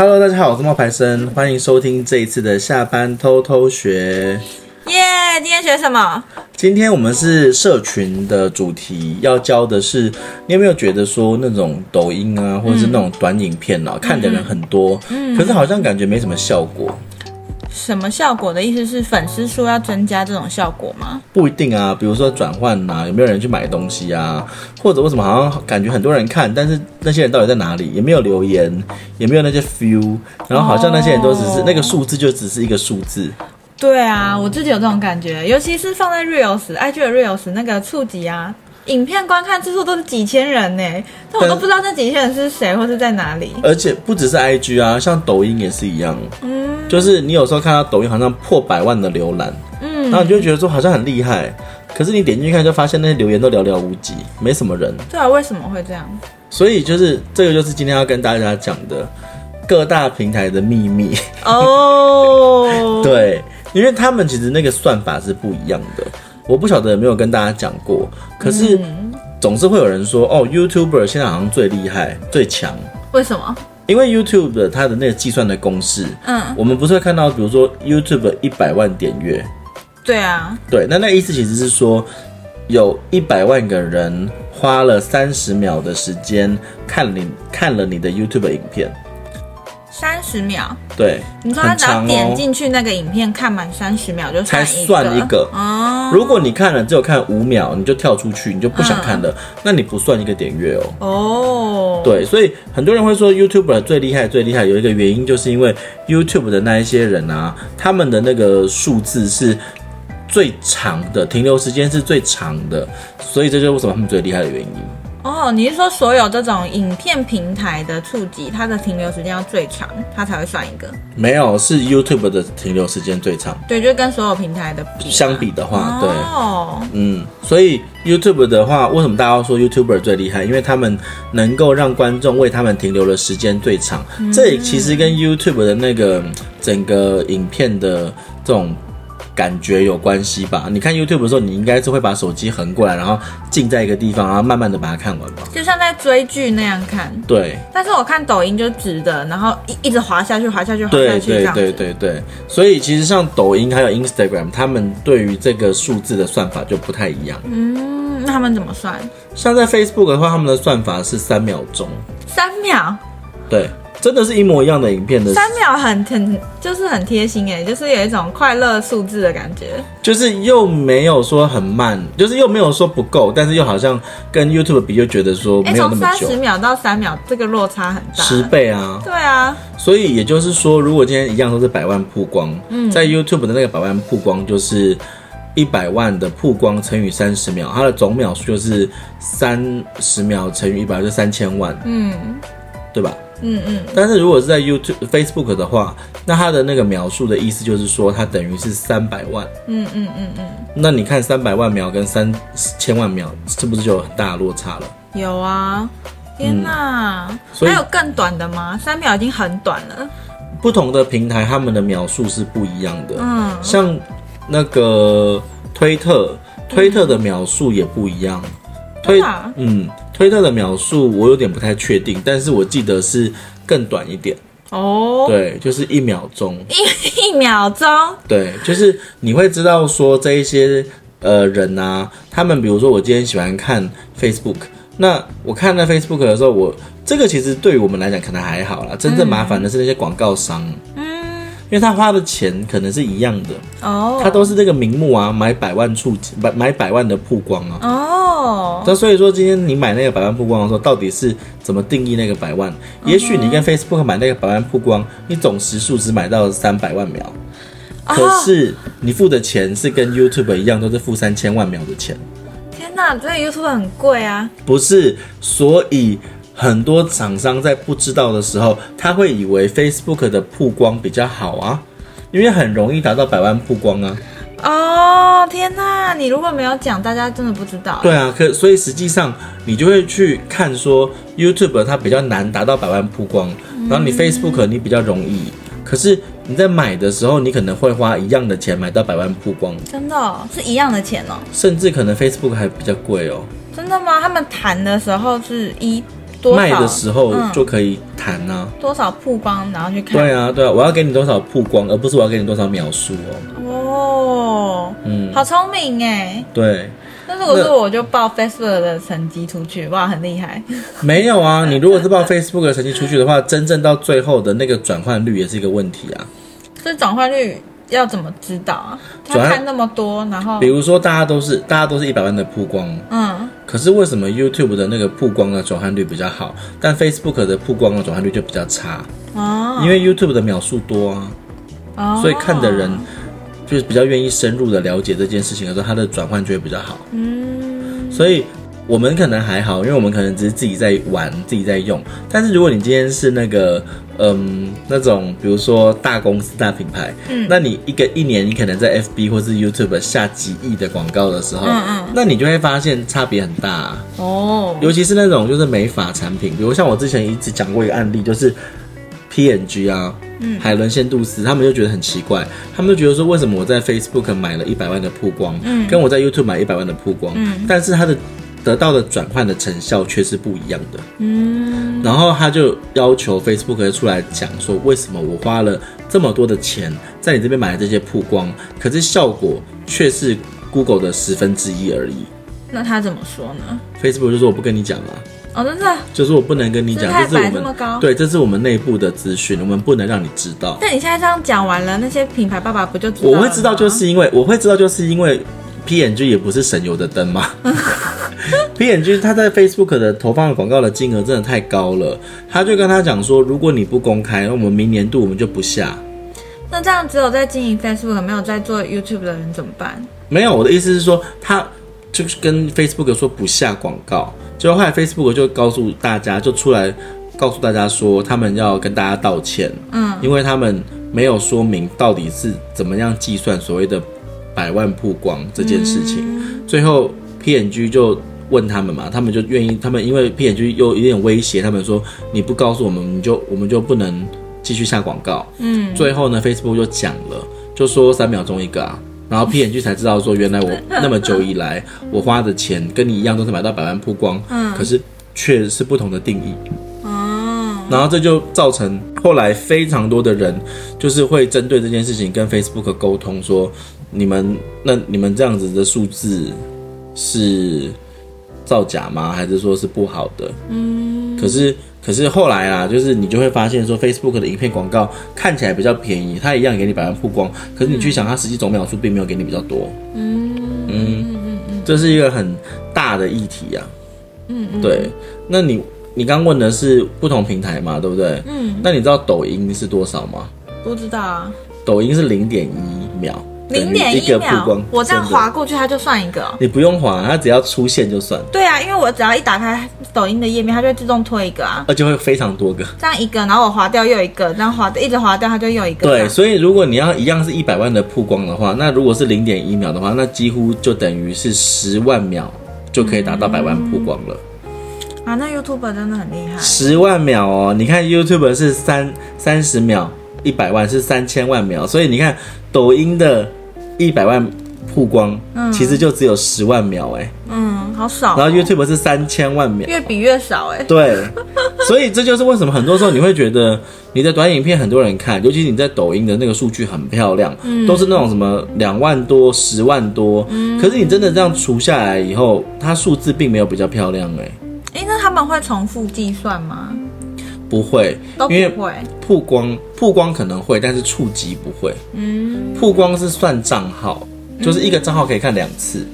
Hello，大家好，我是冒牌生，欢迎收听这一次的下班偷偷学。耶，yeah, 今天学什么？今天我们是社群的主题，要教的是，你有没有觉得说那种抖音啊，或者是那种短影片啊，嗯、看的人很多，嗯，可是好像感觉没什么效果。什么效果的意思是粉丝数要增加这种效果吗？不一定啊，比如说转换呐，有没有人去买东西啊？或者为什么好像感觉很多人看，但是那些人到底在哪里？也没有留言，也没有那些 feel，然后好像那些人都只是、oh. 那个数字就只是一个数字。对啊，我自己有这种感觉，尤其是放在 Reels、IG 的 Reels 那个触及啊。影片观看次数都是几千人呢，但我都不知道那几千人是谁或是在哪里。而且不只是 IG 啊，像抖音也是一样。嗯，就是你有时候看到抖音好像破百万的浏览，嗯，然后你就会觉得说好像很厉害，可是你点进去看就发现那些留言都寥寥无几，没什么人。对啊，为什么会这样？所以就是这个就是今天要跟大家讲的各大平台的秘密哦。对，因为他们其实那个算法是不一样的。我不晓得有没有跟大家讲过，可是总是会有人说哦，YouTuber 现在好像最厉害、最强。为什么？因为 YouTube 的它的那个计算的公式，嗯，我们不是会看到，比如说 YouTube 一百万点阅，对啊，对，那那意思其实是说，有一百万个人花了三十秒的时间看你看了你的 YouTube 影片。三十秒，对，你说他只要点进去那个影片看满三十秒就算才算一个哦。如果你看了只有看五秒，你就跳出去，你就不想看了，嗯、那你不算一个点阅哦。哦，对，所以很多人会说 YouTuber 最厉害最厉害，有一个原因就是因为 YouTube 的那一些人啊，他们的那个数字是最长的，停留时间是最长的，所以这就是为什么他们最厉害的原因。哦，你是说所有这种影片平台的触及，它的停留时间要最长，它才会算一个？没有，是 YouTube 的停留时间最长。对，就跟所有平台的比相比的话，对，哦，嗯，所以 YouTube 的话，为什么大家要说 YouTuber 最厉害？因为他们能够让观众为他们停留的时间最长。嗯、这其实跟 YouTube 的那个整个影片的这种。感觉有关系吧？你看 YouTube 的时候，你应该是会把手机横过来，然后静在一个地方，然后慢慢的把它看完吧。就像在追剧那样看。对。但是我看抖音就直的，然后一一直滑下去，滑下去，滑下去这样。对对对对。所以其实像抖音还有 Instagram，他们对于这个数字的算法就不太一样。嗯，那他们怎么算？像在 Facebook 的话，他们的算法是三秒钟。三秒。对。真的是一模一样的影片的三秒很很就是很贴心哎，就是有一种快乐数字的感觉，就是又没有说很慢，就是又没有说不够，但是又好像跟 YouTube 比，又觉得说没有那么久。从三十秒到三秒，这个落差很大，十倍啊！对啊，所以也就是说，如果今天一样都是百万曝光，嗯，在 YouTube 的那个百万曝光就是一百万的曝光乘以三十秒，它的总秒数就是三十秒乘以一百，就三千万，嗯，对吧？嗯嗯，但是如果是在 YouTube、Facebook 的话，那它的那个描述的意思就是说，它等于是三百万。嗯嗯嗯嗯。那你看三百万秒跟三千万秒，是不是就有很大的落差了？有啊，天哪！嗯，还有更短的吗？三秒已经很短了。不同的平台，他们的描述是不一样的。嗯，像那个推特，推特的描述也不一样。推，嗯。推特的秒数我有点不太确定，但是我记得是更短一点哦。对，就是一秒钟，一 一秒钟。对，就是你会知道说这一些呃人啊，他们比如说我今天喜欢看 Facebook，那我看那 Facebook 的时候，我这个其实对于我们来讲可能还好啦，真正麻烦的是那些广告商。嗯。因为他花的钱可能是一样的哦，他都是这个名目啊，买百万触，买买百万的曝光啊哦。那所以说，今天你买那个百万曝光的时候，到底是怎么定义那个百万？也许你跟 Facebook 买那个百万曝光，你总时数只买到三百万秒，可是你付的钱是跟 YouTube 一样，都是付三千万秒的钱。天哪，这个 YouTube 很贵啊！不是，所以。很多厂商在不知道的时候，他会以为 Facebook 的曝光比较好啊，因为很容易达到百万曝光啊。哦，天哪！你如果没有讲，大家真的不知道。对啊，可所以实际上你就会去看说 YouTube 它比较难达到百万曝光，然后你 Facebook 你比较容易。可是你在买的时候，你可能会花一样的钱买到百万曝光。真的哦，是一样的钱哦。甚至可能 Facebook 还比较贵哦。真的吗？他们谈的时候是一。卖的时候就可以谈啊、嗯，多少曝光，然后去看。对啊，对啊，我要给你多少曝光，而不是我要给你多少秒数哦。哦，嗯，好聪明哎。对。但是如果是我就报 Facebook 的成绩出去，哇，很厉害。没有啊，你如果是报 Facebook 的成绩出去的话，真正到最后的那个转换率也是一个问题啊。这转换率要怎么知道啊？他看那么多，然后比如说大家都是大家都是一百万的曝光，嗯。可是为什么 YouTube 的那个曝光的转换率比较好，但 Facebook 的曝光的转换率就比较差？哦，因为 YouTube 的秒数多啊，哦，所以看的人就是比较愿意深入的了解这件事情的时候，它的转换就会比较好。嗯，所以我们可能还好，因为我们可能只是自己在玩，自己在用。但是如果你今天是那个。嗯，那种比如说大公司、大品牌，嗯，那你一个一年你可能在 FB 或是 YouTube 下几亿的广告的时候，嗯嗯，那你就会发现差别很大啊。哦，尤其是那种就是美发产品，比如像我之前一直讲过一个案例，就是 PNG 啊，嗯，海伦仙杜斯，他们就觉得很奇怪，他们就觉得说，为什么我在 Facebook 买了一百万的曝光，嗯，跟我在 YouTube 买一百万的曝光，嗯，但是它的得到的转换的成效却是不一样的，嗯，然后他就要求 Facebook 出来讲说，为什么我花了这么多的钱在你这边买了这些曝光，可是效果却是 Google 的十分之一而已。那他怎么说呢？Facebook 就说我不跟你讲了。哦，真的？就是我不能跟你讲，这是我们对，这是我们内部的资讯，我们不能让你知道。但你现在这样讲完了，那些品牌爸爸不就知道？我会知道，就是因为我会知道，就是因为。P N G 也不是省油的灯嘛 ，P&G 他在 Facebook 的投放的广告的金额真的太高了，他就跟他讲说，如果你不公开，那我们明年度我们就不下。那这样只有在经营 Facebook 没有在做 YouTube 的人怎么办？没有，我的意思是说，他就是跟 Facebook 说不下广告，结果后来 Facebook 就告诉大家，就出来告诉大家说，他们要跟大家道歉，嗯，因为他们没有说明到底是怎么样计算所谓的。百万曝光这件事情，嗯、最后 P&G 就问他们嘛，他们就愿意，他们因为 P&G 又有点威胁，他们说你不告诉我们，你就我们就不能继续下广告。嗯，最后呢，Facebook 就讲了，就说三秒钟一个啊，然后 P&G 才知道说，原来我 那么久以来我花的钱跟你一样，都是买到百万曝光，嗯，可是却是不同的定义。然后这就造成后来非常多的人就是会针对这件事情跟 Facebook 沟通说，你们那你们这样子的数字是造假吗？还是说是不好的？嗯。可是可是后来啊，就是你就会发现说，Facebook 的影片广告看起来比较便宜，它一样给你百万曝光，可是你去想，它实际总秒数并没有给你比较多。嗯嗯嗯嗯，这是一个很大的议题啊。嗯嗯。对，那你。你刚问的是不同平台嘛，对不对？嗯。那你知道抖音是多少吗？不知道啊。抖音是零点一秒，零点一秒。我这样划过去，它就算一个。你不用划，它只要出现就算。对啊，因为我只要一打开抖音的页面，它就会自动推一个啊。而且会非常多个。这样一个，然后我划掉又一个，这样划一直划掉，它就又一个。对，所以如果你要一样是一百万的曝光的话，那如果是零点一秒的话，那几乎就等于是十万秒就可以达到百万曝光了。嗯啊，那 YouTube 真的很厉害，十万秒哦！你看 YouTube 是三三十秒，一百万是三千万秒，所以你看抖音的一百万曝光，嗯，其实就只有十万秒，哎，嗯，好少哦。然后 YouTube 是三千万秒，越比越少，哎，对，所以这就是为什么很多时候你会觉得你的短影片很多人看，尤其是你在抖音的那个数据很漂亮，嗯，都是那种什么两万多、十万多，嗯，可是你真的这样除下来以后，它数字并没有比较漂亮，哎。哎，那他们会重复计算吗？不会，都不会。曝光曝光可能会，但是触及不会。嗯，曝光是算账号，就是一个账号可以看两次。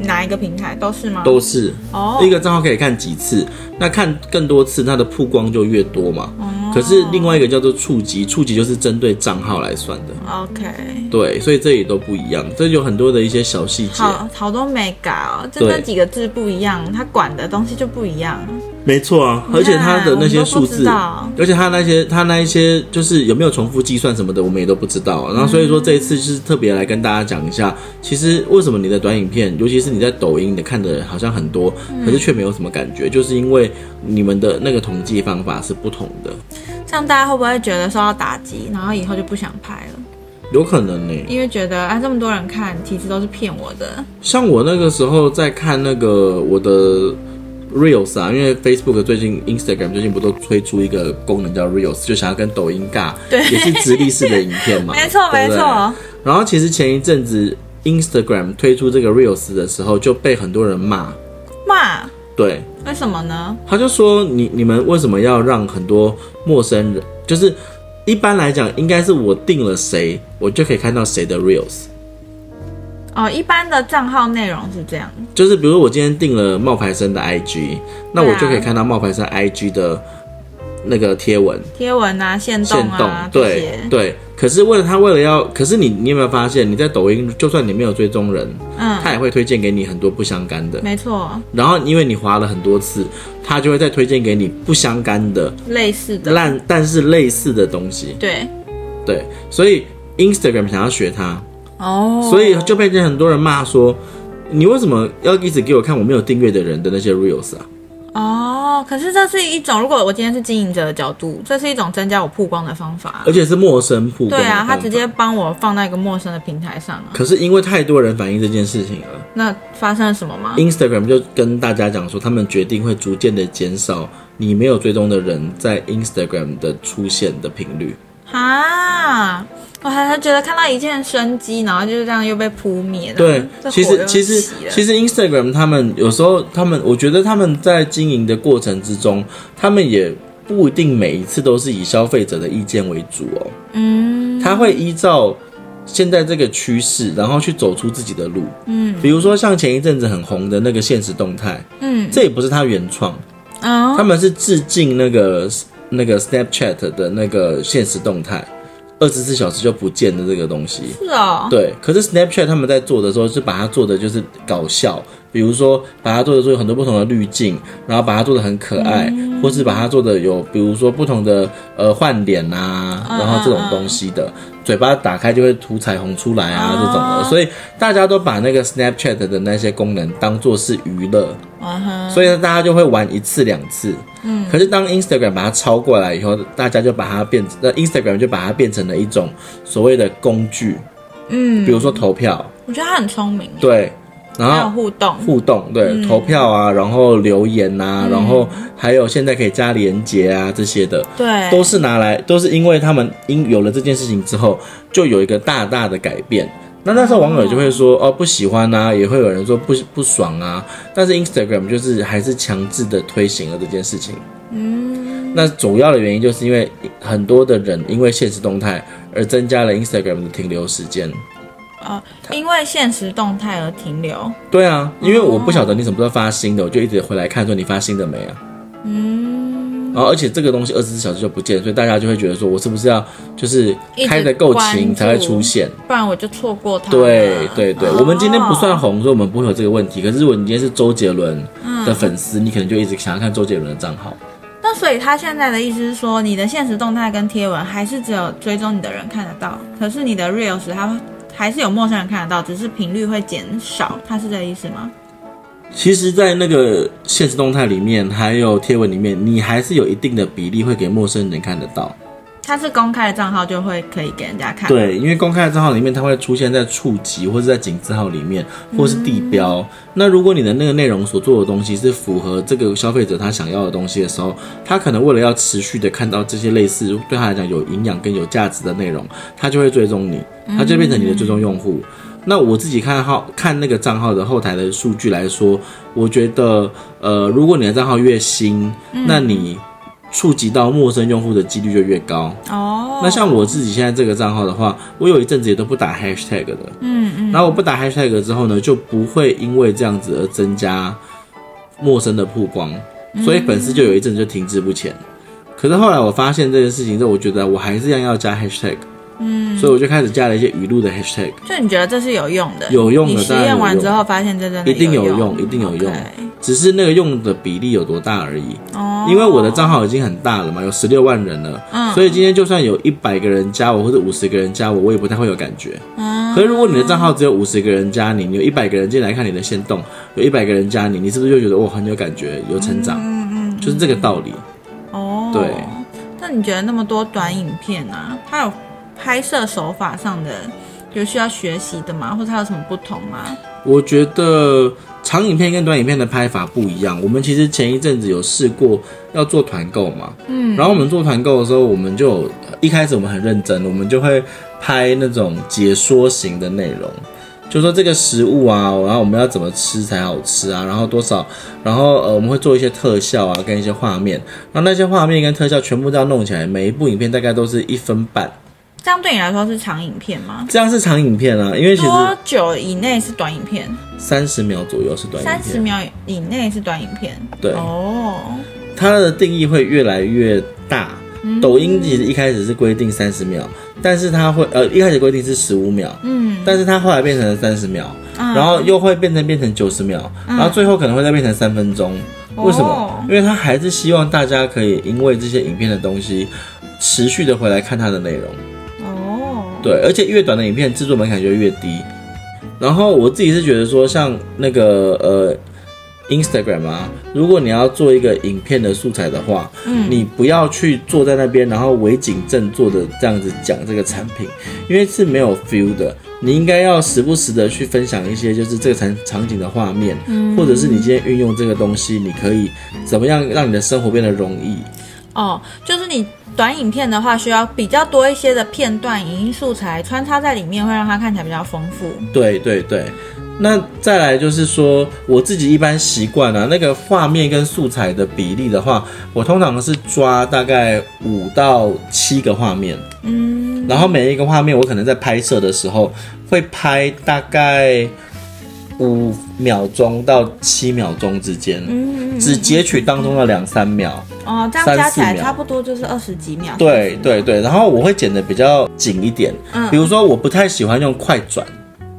哪一个平台都是吗？都是。哦，一个账号可以看几次？那看更多次，它的曝光就越多嘛。哦。可是另外一个叫做触及，触及就是针对账号来算的。OK。对，所以这也都不一样，这有很多的一些小细节。好，好多没改哦，就那几个字不一样，它管的东西就不一样。没错啊，而且他的那些数字，而且他那些他那一些就是有没有重复计算什么的，我们也都不知道。然后所以说这一次就是特别来跟大家讲一下，其实为什么你的短影片，尤其是你在抖音，你看的好像很多，可是却没有什么感觉，就是因为你们的那个统计方法是不同的。这样大家会不会觉得受到打击，然后以后就不想拍了？有可能呢，因为觉得啊，这么多人看，其实都是骗我的。像我那个时候在看那个我的。Reels 啊，因为 Facebook 最近、Instagram 最近不都推出一个功能叫 Reels，就想要跟抖音尬，对，也是直立式的影片嘛。没错，没错。然后其实前一阵子 Instagram 推出这个 Reels 的时候，就被很多人骂。骂？对。为什么呢？他就说你你们为什么要让很多陌生人，就是一般来讲，应该是我定了谁，我就可以看到谁的 Reels。哦，一般的账号内容是这样，就是比如我今天订了冒牌生的 IG，那我就可以看到冒牌生 IG 的那个贴文、贴文啊、线动啊，对对。可是为了他为了要，可是你你有没有发现，你在抖音，就算你没有追踪人，嗯，他也会推荐给你很多不相干的，没错。然后因为你划了很多次，他就会再推荐给你不相干的、类似的烂但是类似的东西，对对。所以 Instagram 想要学他。哦，oh. 所以就被很多人骂说，你为什么要一直给我看我没有订阅的人的那些 reels 啊？哦，oh, 可是这是一种，如果我今天是经营者的角度，这是一种增加我曝光的方法，而且是陌生曝光。对啊，他直接帮我放在一个陌生的平台上啊。可是因为太多人反映这件事情了，那发生了什么吗？Instagram 就跟大家讲说，他们决定会逐渐的减少你没有追踪的人在 Instagram 的出现的频率。啊！我还还觉得看到一件生机，然后就是这样又被扑灭了。对，其实其实其实 Instagram 他们有时候他们，我觉得他们在经营的过程之中，他们也不一定每一次都是以消费者的意见为主哦。嗯，他会依照现在这个趋势，然后去走出自己的路。嗯，比如说像前一阵子很红的那个现实动态，嗯，这也不是他原创，哦，他们是致敬那个。那个 Snapchat 的那个现实动态，二十四小时就不见的这个东西，是啊、哦，对。可是 Snapchat 他们在做的时候，是把它做的就是搞笑，比如说把它做的做有很多不同的滤镜，然后把它做的很可爱，嗯、或是把它做的有，比如说不同的呃换脸啊，然后这种东西的。嗯嗯嗯嘴巴打开就会涂彩虹出来啊，这种的，所以大家都把那个 Snapchat 的那些功能当做是娱乐，所以呢大家就会玩一次两次。嗯，可是当 Instagram 把它抄过来以后，大家就把它变，那 Instagram 就把它变成了一种所谓的工具。嗯，比如说投票，我觉得他很聪明。对。然后互动，互动对、嗯、投票啊，然后留言呐、啊，嗯、然后还有现在可以加连结啊这些的，对，都是拿来都是因为他们因有了这件事情之后，就有一个大大的改变。那那时候网友就会说哦不喜欢啊，也会有人说不不爽啊。但是 Instagram 就是还是强制的推行了这件事情。嗯，那主要的原因就是因为很多的人因为限时动态而增加了 Instagram 的停留时间。哦，因为现实动态而停留。对啊，因为我不晓得你什么时候发新的，我就一直回来看说你发新的没啊。嗯。然后而且这个东西二十四小时就不见，所以大家就会觉得说我是不是要就是开的够勤才会出现，不然我就错过它。对对对，哦、我们今天不算红，所以我们不会有这个问题。可是如果你今天是周杰伦的粉丝，嗯、你可能就一直想要看周杰伦的账号。那所以他现在的意思是说，你的现实动态跟贴文还是只有追踪你的人看得到，可是你的 Reels 它。还是有陌生人看得到，只是频率会减少，他是这个意思吗？其实，在那个现实动态里面，还有贴文里面，你还是有一定的比例会给陌生人看得到。它是公开的账号，就会可以给人家看。对，因为公开的账号里面，它会出现在触及或者在井字号里面，或是地标。嗯、那如果你的那个内容所做的东西是符合这个消费者他想要的东西的时候，他可能为了要持续的看到这些类似对他来讲有营养跟有价值的内容，他就会追踪你，他就变成你的追踪用户。嗯、那我自己看号看那个账号的后台的数据来说，我觉得，呃，如果你的账号越新，嗯、那你。触及到陌生用户的几率就越高哦。Oh. 那像我自己现在这个账号的话，我有一阵子也都不打 hashtag 的，嗯嗯。然后我不打 hashtag 之后呢，就不会因为这样子而增加陌生的曝光，所以粉丝就有一阵子就停滞不前。可是后来我发现这件事情之后，我觉得我还是一样要加 hashtag。嗯，所以我就开始加了一些语录的 hashtag。就你觉得这是有用的？有用的，你实验完之后发现这真的一定有用，一定有用。只是那个用的比例有多大而已。哦。因为我的账号已经很大了嘛，有十六万人了。嗯。所以今天就算有一百个人加我，或者五十个人加我，我也不太会有感觉。嗯。可是如果你的账号只有五十个人加你，你有一百个人进来看你的先动，有一百个人加你，你是不是就觉得我很有感觉，有成长？嗯嗯。就是这个道理。哦。对。那你觉得那么多短影片啊，它有？拍摄手法上的有需要学习的吗？或者它有什么不同吗？我觉得长影片跟短影片的拍法不一样。我们其实前一阵子有试过要做团购嘛，嗯，然后我们做团购的时候，我们就一开始我们很认真，我们就会拍那种解说型的内容。就说这个食物啊，然后我们要怎么吃才好吃啊？然后多少？然后呃，我们会做一些特效啊，跟一些画面。然后那些画面跟特效全部都要弄起来，每一部影片大概都是一分半。这样对你来说是长影片吗？这样是长影片啊，因为其实多久以内是短影片？三十秒左右是短影片。三十秒以内是短影片。对哦，它的定义会越来越大。抖音其实一开始是规定三十秒，但是它会呃一开始规定是十五秒，嗯，但是它后来变成了三十秒，嗯，然后又会变成变成九十秒，嗯，然后最后可能会再变成三分钟。为什么？哦，因为它还是希望大家可以因为这些影片的东西持续的回来看它的内容。哦，对，而且越短的影片制作门槛就越低。然后我自己是觉得说，像那个呃。Instagram 啊，如果你要做一个影片的素材的话，嗯，你不要去坐在那边，然后为景正坐的这样子讲这个产品，因为是没有 feel 的。你应该要时不时的去分享一些就是这个场场景的画面，嗯，或者是你今天运用这个东西，你可以怎么样让你的生活变得容易？哦，就是你短影片的话，需要比较多一些的片段、影音素材穿插在里面，会让它看起来比较丰富。对对对。那再来就是说，我自己一般习惯啊，那个画面跟素材的比例的话，我通常是抓大概五到七个画面，嗯，然后每一个画面我可能在拍摄的时候会拍大概五秒钟到七秒钟之间，嗯，只截取当中的两三秒，哦，这样加起来差不多就是二十几秒，对对对，然后我会剪的比较紧一点，嗯，比如说我不太喜欢用快转，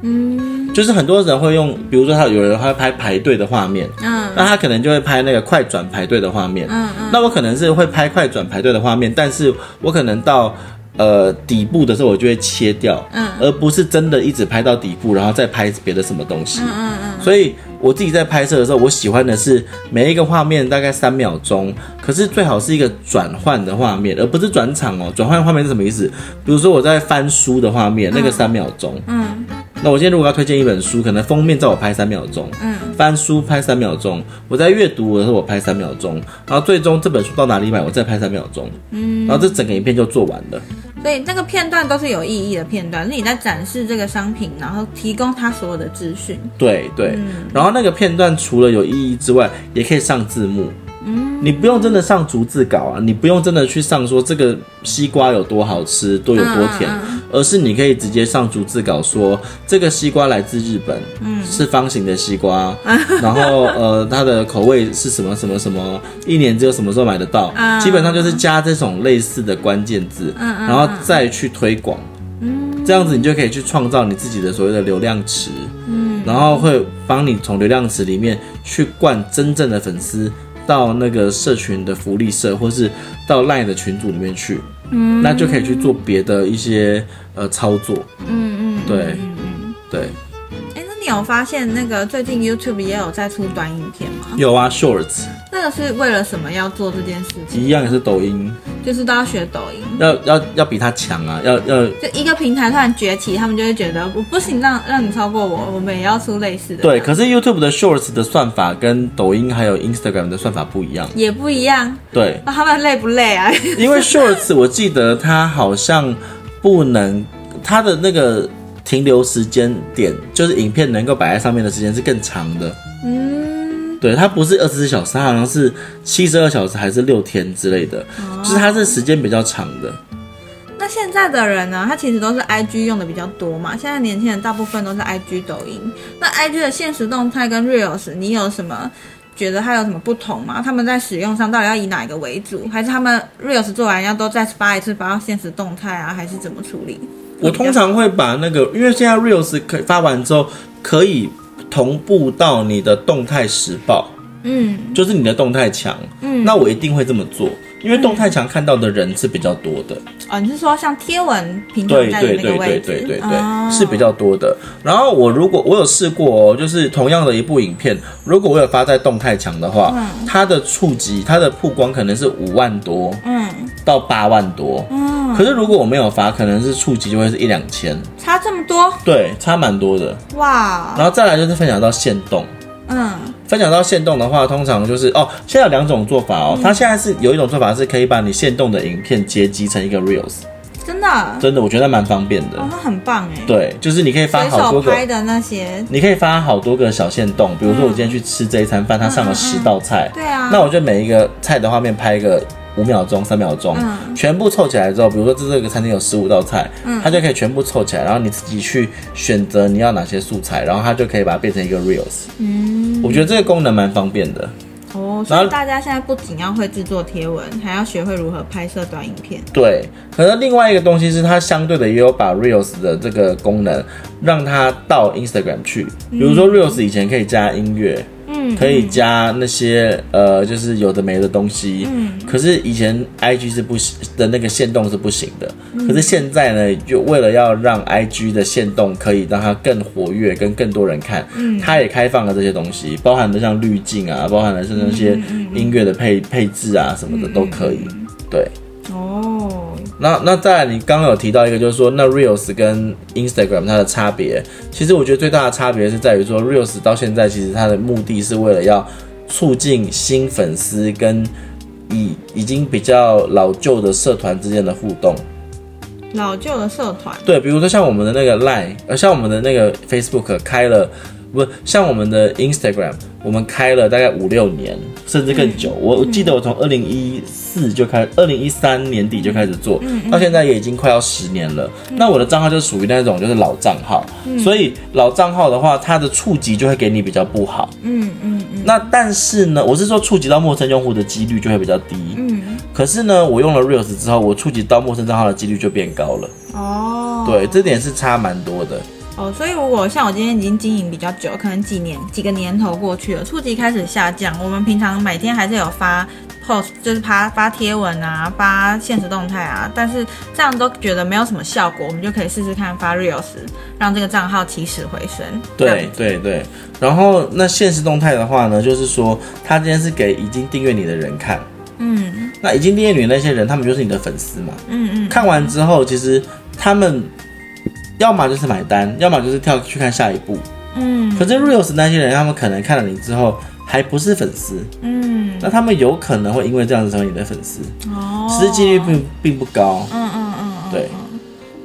嗯。就是很多人会用，比如说他有人他会拍排队的画面，嗯，那他可能就会拍那个快转排队的画面，嗯嗯，那我可能是会拍快转排队的画面，但是我可能到呃底部的时候我就会切掉，嗯，而不是真的一直拍到底部，然后再拍别的什么东西，嗯嗯嗯，所以我自己在拍摄的时候，我喜欢的是每一个画面大概三秒钟，可是最好是一个转换的画面，而不是转场哦。转换画面是什么意思？比如说我在翻书的画面，那个三秒钟，嗯。嗯那我今天如果要推荐一本书，可能封面照我拍三秒钟，嗯，翻书拍三秒钟，我在阅读的时候我拍三秒钟，然后最终这本书到哪里买，我再拍三秒钟，嗯，然后这整个影片就做完了。所以那个片段都是有意义的片段，是你在展示这个商品，然后提供他所有的资讯。对对，嗯，然后那个片段除了有意义之外，也可以上字幕。嗯，你不用真的上逐字稿啊，你不用真的去上说这个西瓜有多好吃，多有多甜，嗯嗯、而是你可以直接上逐字稿说这个西瓜来自日本，嗯，是方形的西瓜，嗯、然后呃它的口味是什么什么什么，一年只有什么时候买得到，嗯、基本上就是加这种类似的关键字，嗯，然后再去推广，嗯，这样子你就可以去创造你自己的所谓的流量池，嗯，然后会帮你从流量池里面去灌真正的粉丝。到那个社群的福利社，或是到 LINE 的群组里面去，嗯，那就可以去做别的一些呃操作，嗯嗯，对，嗯嗯对。哎，那你有发现那个最近 YouTube 也有在出短影片吗？有啊，Shorts。那个是为了什么要做这件事情？一样也是抖音。就是都要学抖音，要要要比他强啊！要要就一个平台突然崛起，他们就会觉得我不行，让让你超过我，我们也要出类似的。对，可是 YouTube 的 Shorts 的算法跟抖音还有 Instagram 的算法不一样，也不一样。对，那他们累不累啊？因为 Shorts 我记得它好像不能，它的那个停留时间点，就是影片能够摆在上面的时间是更长的。嗯。对，它不是二十四小时，它好像是七十二小时还是六天之类的，哦、就是它是时间比较长的。那现在的人呢？他其实都是 IG 用的比较多嘛。现在年轻人大部分都是 IG 抖音。那 IG 的现实动态跟 Reels，你有什么觉得它有什么不同吗？他们在使用上到底要以哪一个为主？还是他们 Reels 做完要都再发一次发到现实动态啊？还是怎么处理？我通常会把那个，因为现在 Reels 可以发完之后可以。同步到你的动态时报，嗯，就是你的动态墙，嗯，那我一定会这么做，因为动态墙看到的人是比较多的。哦，你是说像贴文平台在那个位置？对对对对对对对，哦、是比较多的。然后我如果我有试过哦，就是同样的一部影片，如果我有发在动态墙的话，嗯、它的触及、它的曝光可能是五万多，嗯，到八万多，嗯。可是如果我没有发，可能是触及就会是一两千，差这么多？对，差蛮多的。哇！然后再来就是分享到限动，嗯，分享到限动的话，通常就是哦，现在有两种做法哦。它现在是有一种做法是可以把你限动的影片截集成一个 reels。真的，真的，我觉得蛮方便的。哦，那很棒哎。对，就是你可以发好多个拍的那些，你可以发好多个小线动。比如说，我今天去吃这一餐饭，它上了十道菜。对啊。那我就每一个菜的画面拍一个五秒钟、三秒钟，全部凑起来之后，比如说这这个餐厅有十五道菜，它就可以全部凑起来，然后你自己去选择你要哪些素材，然后它就可以把它变成一个 reels。嗯，我觉得这个功能蛮方便的。哦，所以大家现在不仅要会制作贴文，还要学会如何拍摄短影片。对，可能另外一个东西是它相对的也有把 Reels 的这个功能让它到 Instagram 去，比如说 Reels 以前可以加音乐。嗯，可以加那些呃，就是有的没的东西。嗯，可是以前 IG 是不行的，那个限动是不行的。嗯，可是现在呢，就为了要让 IG 的限动可以让它更活跃，跟更多人看，嗯，它也开放了这些东西，包含的像滤镜啊，包含的是那些音乐的配配置啊什么的都可以。对。哦，那那再来，你刚刚有提到一个，就是说那 Reels 跟 Instagram 它的差别，其实我觉得最大的差别是在于说 Reels 到现在其实它的目的是为了要促进新粉丝跟已已经比较老旧的社团之间的互动。老旧的社团？对，比如说像我们的那个 Line，呃，像我们的那个 Facebook 开了。不像我们的 Instagram，我们开了大概五六年，甚至更久。我记得我从二零一四就开，二零一三年底就开始做，到现在也已经快要十年了。那我的账号就属于那种就是老账号，所以老账号的话，它的触及就会给你比较不好。嗯嗯嗯。那但是呢，我是说触及到陌生用户的几率就会比较低。嗯。可是呢，我用了 Reels 之后，我触及到陌生账号的几率就变高了。哦。对，这点是差蛮多的。哦，所以如果像我今天已经经营比较久，可能几年几个年头过去了，触及开始下降，我们平常每天还是有发 post，就是发发贴文啊，发现实动态啊，但是这样都觉得没有什么效果，我们就可以试试看发 reels，让这个账号起死回生。对对对，然后那现实动态的话呢，就是说他今天是给已经订阅你的人看，嗯，那已经订阅你的那些人，他们就是你的粉丝嘛，嗯嗯，看完之后，其实他们。要么就是买单，要么就是跳去看下一步。嗯，可是 Reels 那些人，他们可能看了你之后还不是粉丝。嗯，那他们有可能会因为这样子成为你的粉丝。哦，实际率并并不高。嗯嗯嗯，对，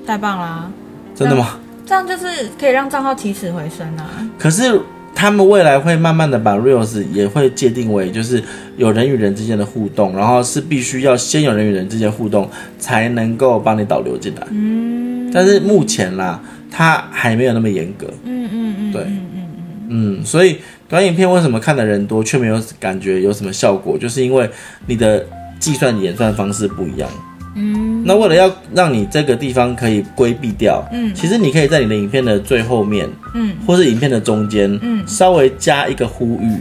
太棒啦！真的吗？这样就是可以让账号起死回生啊。可是他们未来会慢慢的把 Reels 也会界定为就是有人与人之间的互动，然后是必须要先有人与人之间互动才能够帮你导流进来。嗯。但是目前啦，它还没有那么严格。嗯嗯嗯，对，嗯嗯嗯，嗯，所以短影片为什么看的人多却没有感觉有什么效果，就是因为你的计算演算方式不一样。嗯，那为了要让你这个地方可以规避掉，嗯，其实你可以在你的影片的最后面，嗯，或是影片的中间，嗯，稍微加一个呼吁，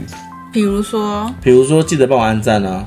比如说，比如说记得帮我按赞啊，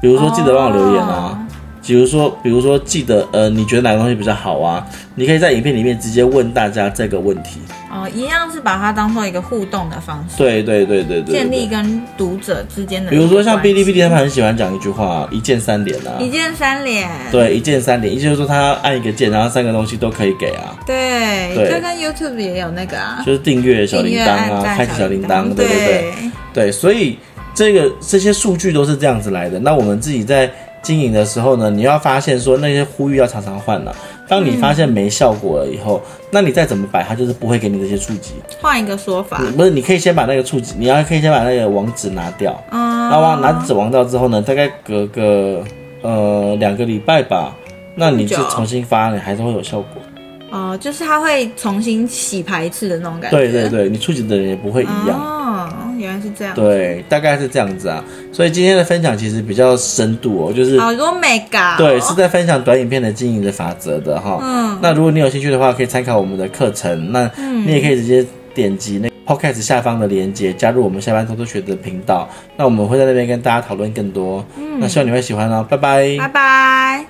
比如说记得帮我留言啊。哦比如说，比如说，记得呃，你觉得哪个东西比较好啊？你可以在影片里面直接问大家这个问题。哦，一样是把它当做一个互动的方式。对对对对对。建立跟读者之间的。比如说像哔哩哔哩，他们很喜欢讲一句话，一键三连啊。一键三连。对，一键三连，意思就是说他按一个键，然后三个东西都可以给啊。对。对。就跟 YouTube 也有那个啊。就是订阅小铃铛啊，开启小铃铛，对对对。对，所以这个这些数据都是这样子来的。那我们自己在。经营的时候呢，你要发现说那些呼吁要常常换了。当你发现没效果了以后，嗯、那你再怎么摆，它就是不会给你这些触及。换一个说法，不是，你可以先把那个触及，你要可以先把那个网址拿掉。嗯，然后拿纸网掉之后呢，大概隔个呃两个礼拜吧，那你就重新发，你还是会有效果。哦、呃，就是它会重新洗牌一次的那种感觉。对对对，你触及的人也不会一样。哦，原来是这样。对，大概是这样子啊。所以今天的分享其实比较深度哦，就是好多美感。对，是在分享短影片的经营的法则的哈。嗯。那如果你有兴趣的话，可以参考我们的课程。那你也可以直接点击那 Podcast 下方的连接，加入我们下班偷偷学的频道。那我们会在那边跟大家讨论更多。嗯。那希望你会喜欢哦，拜拜。拜拜。